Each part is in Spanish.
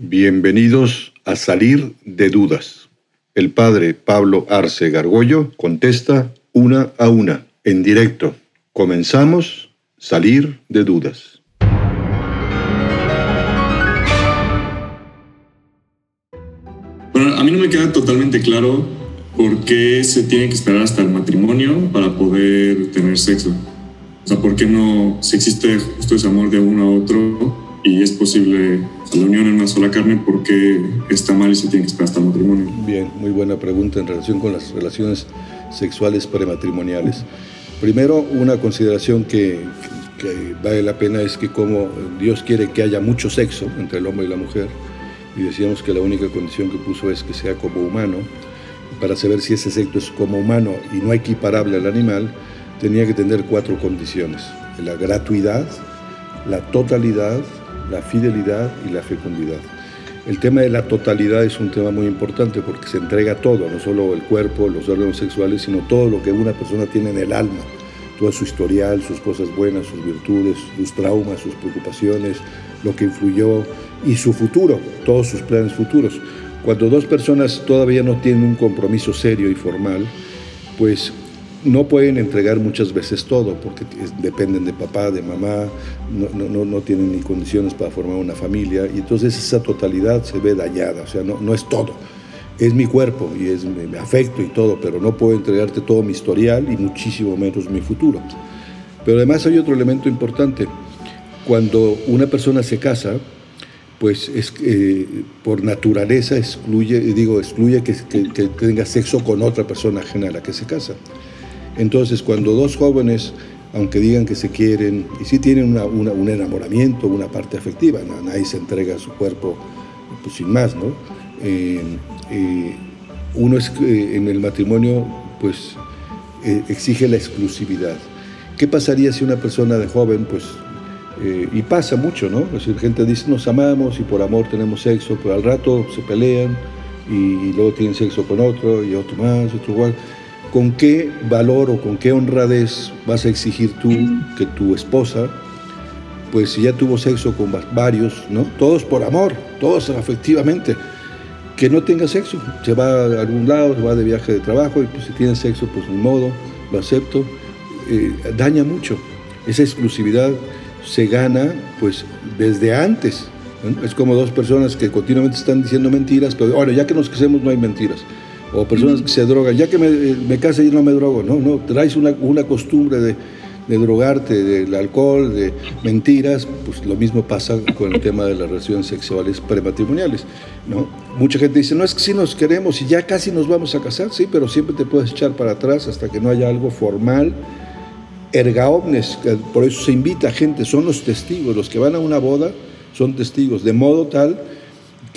Bienvenidos a Salir de Dudas. El padre Pablo Arce Gargollo contesta una a una, en directo. Comenzamos Salir de Dudas. Bueno, a mí no me queda totalmente claro por qué se tiene que esperar hasta el matrimonio para poder tener sexo. O sea, ¿por qué no, si existe justo ese amor de uno a otro, y es posible la unión en una sola carne porque está mal y se tiene que esperar hasta el matrimonio. Bien, muy buena pregunta en relación con las relaciones sexuales prematrimoniales. Primero, una consideración que, que vale la pena es que como Dios quiere que haya mucho sexo entre el hombre y la mujer, y decíamos que la única condición que puso es que sea como humano, para saber si ese sexo es como humano y no equiparable al animal, tenía que tener cuatro condiciones. La gratuidad, la totalidad, la fidelidad y la fecundidad. El tema de la totalidad es un tema muy importante porque se entrega todo, no solo el cuerpo, los órganos sexuales, sino todo lo que una persona tiene en el alma, todo su historial, sus cosas buenas, sus virtudes, sus traumas, sus preocupaciones, lo que influyó y su futuro, todos sus planes futuros. Cuando dos personas todavía no tienen un compromiso serio y formal, pues no pueden entregar muchas veces todo porque dependen de papá, de mamá, no, no, tienen ni condiciones para formar una familia y entonces esa totalidad se ve dañada, o sea, no, no es todo. Es mi cuerpo y es mi afecto y todo, pero no puedo entregarte todo mi historial y muchísimo menos mi futuro. Pero además hay otro elemento importante. Cuando una persona se casa, pues es, eh, por naturaleza excluye, digo, excluye que tenga sexo con otra persona ajena a la que se casa. Entonces, cuando dos jóvenes, aunque digan que se quieren, y sí tienen un enamoramiento, una parte afectiva, nadie se entrega a su cuerpo pues, sin más, ¿no? Eh, eh, uno es, eh, en el matrimonio, pues, exige la exclusividad. ¿Qué pasaría si una persona de joven, pues, y pasa mucho, ¿no? Es decir, gente dice, nos amamos y por amor tenemos sexo, pero al rato se pelean y, y luego tienen sexo con otro y otro más, otro igual. ¿Con qué valor o con qué honradez vas a exigir tú que tu esposa, pues si ya tuvo sexo con varios, ¿no? Todos por amor, todos afectivamente, que no tenga sexo, se va a algún lado, se va de viaje de trabajo y pues si tiene sexo, pues ni modo, lo acepto, eh, daña mucho. Esa exclusividad se gana pues desde antes. Es como dos personas que continuamente están diciendo mentiras, pero bueno, ya que nos casemos no hay mentiras o personas que se drogan, ya que me, me case y no me drogo, no, no, traes una, costumbre de, drogarte, del alcohol, de mentiras, pues lo mismo pasa con el tema de las relaciones sexuales prematrimoniales, ¿no? Mucha gente dice, no, es que si nos queremos y ya casi nos vamos a casar, sí, pero siempre te puedes echar para atrás hasta que no haya algo formal, erga omnes, por eso se invita a gente, son los testigos, los que van a una boda son testigos, de modo tal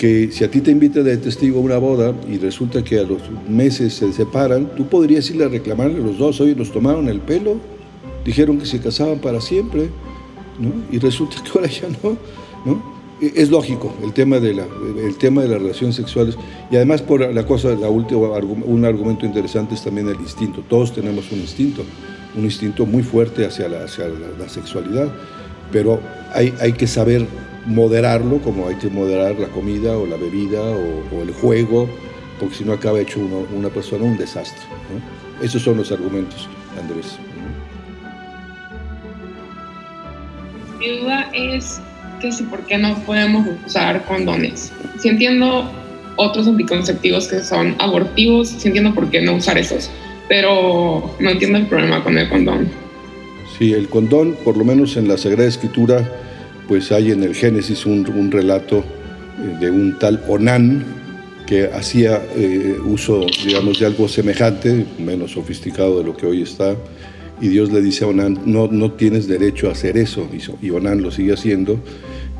que si a ti te invita de testigo a una boda y resulta que a los meses se separan, tú podrías irle a reclamarle a los dos, oye, nos tomaron el pelo, dijeron que se casaban para siempre, ¿no? Y resulta que ahora ya no, ¿no? E, es lógico el tema de, la, el tema de las relaciones sexuales y además por la cosa, la última, un argumento interesante es también el instinto. Todos tenemos un instinto, un instinto muy fuerte hacia la, hacia la, sexualidad, pero hay, que saber moderarlo, como hay que moderar la comida o la bebida o, el juego, porque si no acaba hecho una persona un desastre. Esos son los argumentos, Andrés. Mi duda es que si por qué no podemos usar condones. Si entiendo otros anticonceptivos que son abortivos, si entiendo por qué no usar esos, pero no entiendo el problema con el condón. Sí, el condón, por lo menos en la Sagrada Escritura, pues hay en el Génesis un, relato eh, de un tal Onán que hacía eh, uso, digamos, de algo semejante, menos sofisticado de lo que hoy está, y Dios le dice a Onán, no, no tienes derecho a hacer eso, y Onán lo sigue haciendo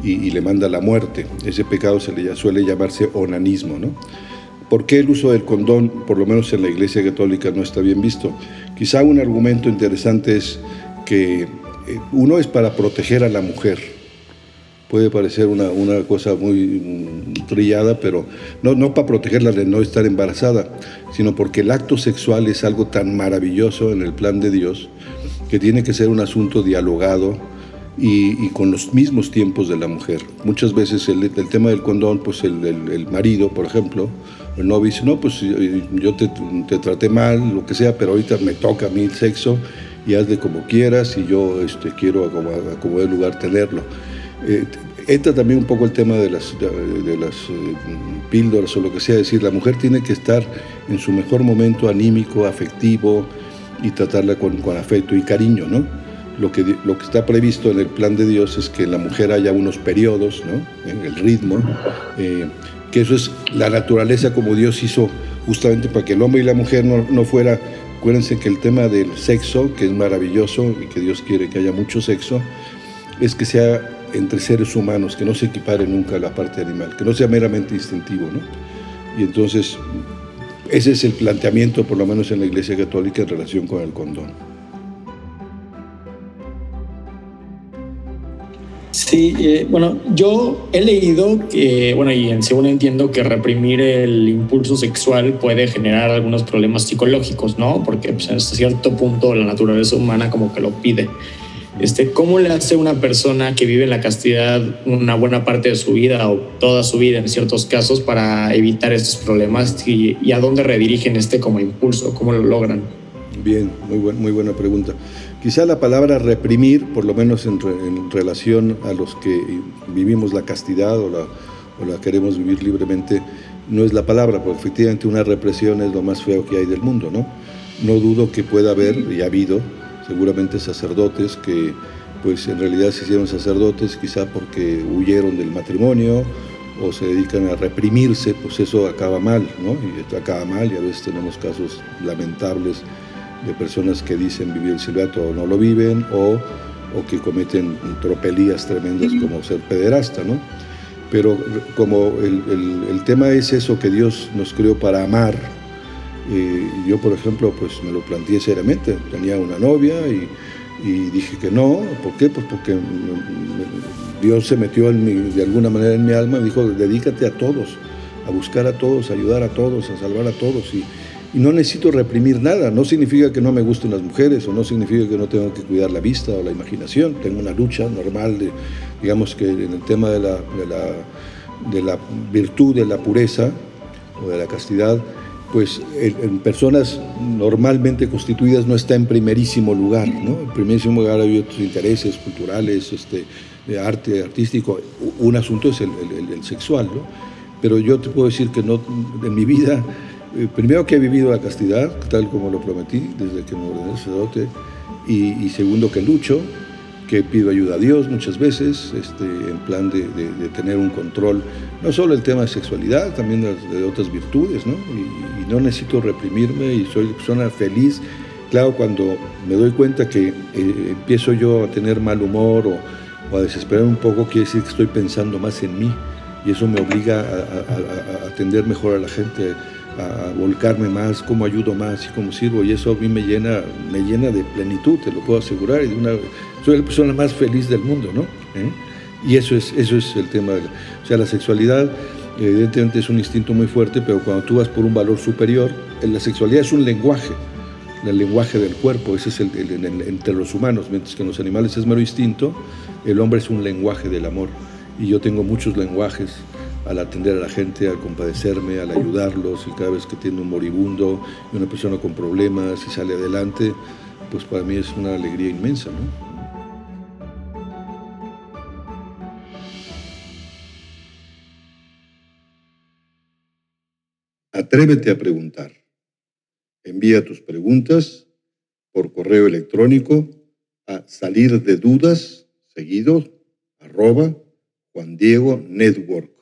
y, le manda la muerte. Ese pecado se le suele llamarse onanismo, ¿no? ¿Por qué el uso del condón, por lo menos en la Iglesia Católica, no está bien visto? Quizá un argumento interesante es que eh, uno es para proteger a la mujer, puede parecer una, una cosa muy trillada, pero no, no para protegerla de no estar embarazada, sino porque el acto sexual es algo tan maravilloso en el plan de Dios que tiene que ser un asunto dialogado y, con los mismos tiempos de la mujer. Muchas veces el, tema del condón, pues el, marido, por ejemplo, el novio dice, no, pues yo te, te, traté mal, lo que sea, pero ahorita me toca a mí el sexo y hazle como quieras y yo este, quiero como el lugar tenerlo. Eh, entra también un poco el tema de las, de, las eh, píldoras o lo que sea, es decir, la mujer tiene que estar en su mejor momento anímico, afectivo y tratarla con, con afecto y cariño, ¿no? Lo que, lo que está previsto en el plan de Dios es que la mujer haya unos periodos, ¿no? En el ritmo, eh, que eso es la naturaleza como Dios hizo justamente para que el hombre y la mujer no, no fuera, acuérdense que el tema del sexo, que es maravilloso y que Dios quiere que haya mucho sexo, es que sea entre seres humanos, que no se equipare nunca a la parte animal, que no sea meramente instintivo, ¿no? Y entonces, ese es el planteamiento, por lo menos en la Iglesia Católica, en relación con el condón. Sí, eh, bueno, yo he leído que, bueno, y en según entiendo que reprimir el impulso sexual puede generar algunos problemas psicológicos, ¿no? Porque pues, hasta cierto punto la naturaleza humana como que lo pide. Este, ¿Cómo le hace una persona que vive en la castidad una buena parte de su vida o toda su vida en ciertos casos para evitar estos problemas y, a dónde redirigen este como impulso? ¿Cómo lo logran? Bien, muy, buena pregunta. Quizá la palabra reprimir, por lo menos en, relación a los que vivimos la castidad o la, o queremos vivir libremente, no es la palabra, porque efectivamente una represión es lo más feo que hay del mundo, ¿no? No dudo que pueda haber, y ha habido, seguramente sacerdotes que pues en realidad se hicieron sacerdotes quizá porque huyeron del matrimonio o se dedican a reprimirse, pues eso acaba mal, ¿no? Y acaba mal y a veces tenemos casos lamentables de personas que dicen vivir el celibato o no lo viven o, o que cometen tropelías tremendas como ser pederasta, ¿no? Pero como el, el, el tema es eso que Dios nos creó para amar, y yo, por ejemplo, pues me lo planteé seriamente. Tenía una novia y, dije que no. ¿Por qué? Pues porque Dios se metió en de alguna manera en mi alma y dijo, dedícate a todos, a buscar a todos, a ayudar a todos, a salvar a todos. Y, no necesito reprimir nada. No significa que no me gusten las mujeres o no significa que no tenga que cuidar la vista o la imaginación. Tengo una lucha normal, de, digamos que en el tema de la, de la, de la virtud, de la pureza o de la castidad, pues en personas normalmente constituidas no está en primerísimo lugar, ¿no? En primerísimo lugar hay otros intereses culturales, este, de arte, artístico. Un asunto es el, sexual, ¿no? Pero yo te puedo decir que no, en mi vida, eh, primero que he vivido la castidad, tal como lo prometí desde que me ordené sacerdote, y, segundo que lucho, que pido ayuda a Dios muchas veces, este, en plan de, tener un control, no solo el tema de sexualidad, también de, otras virtudes, ¿no? Y, no necesito reprimirme y soy persona feliz. Claro, cuando me doy cuenta que eh, empiezo yo a tener mal humor o, a desesperar un poco, quiere decir que estoy pensando más en mí y eso me obliga a atender mejor a la gente, a volcarme más, cómo ayudo más y cómo sirvo. Y eso a mí me llena, me llena de plenitud, te lo puedo asegurar. Y de una, soy la persona más feliz del mundo, ¿no? ¿Eh? Y eso es, eso es el tema. o sea, la sexualidad evidentemente es un instinto muy fuerte, pero cuando tú vas por un valor superior, la sexualidad es un lenguaje, el lenguaje del cuerpo, ese es el, entre los humanos, mientras que en los animales es mero instinto, el hombre es un lenguaje del amor. Y yo tengo muchos lenguajes al atender a la gente, al compadecerme, al ayudarlos, y cada vez que tiene un moribundo y una persona con problemas y sale adelante, pues para mí es una alegría inmensa, ¿no? Atrévete a preguntar. Envía tus preguntas por correo electrónico a salir de dudas seguido arroba Juan Diego Network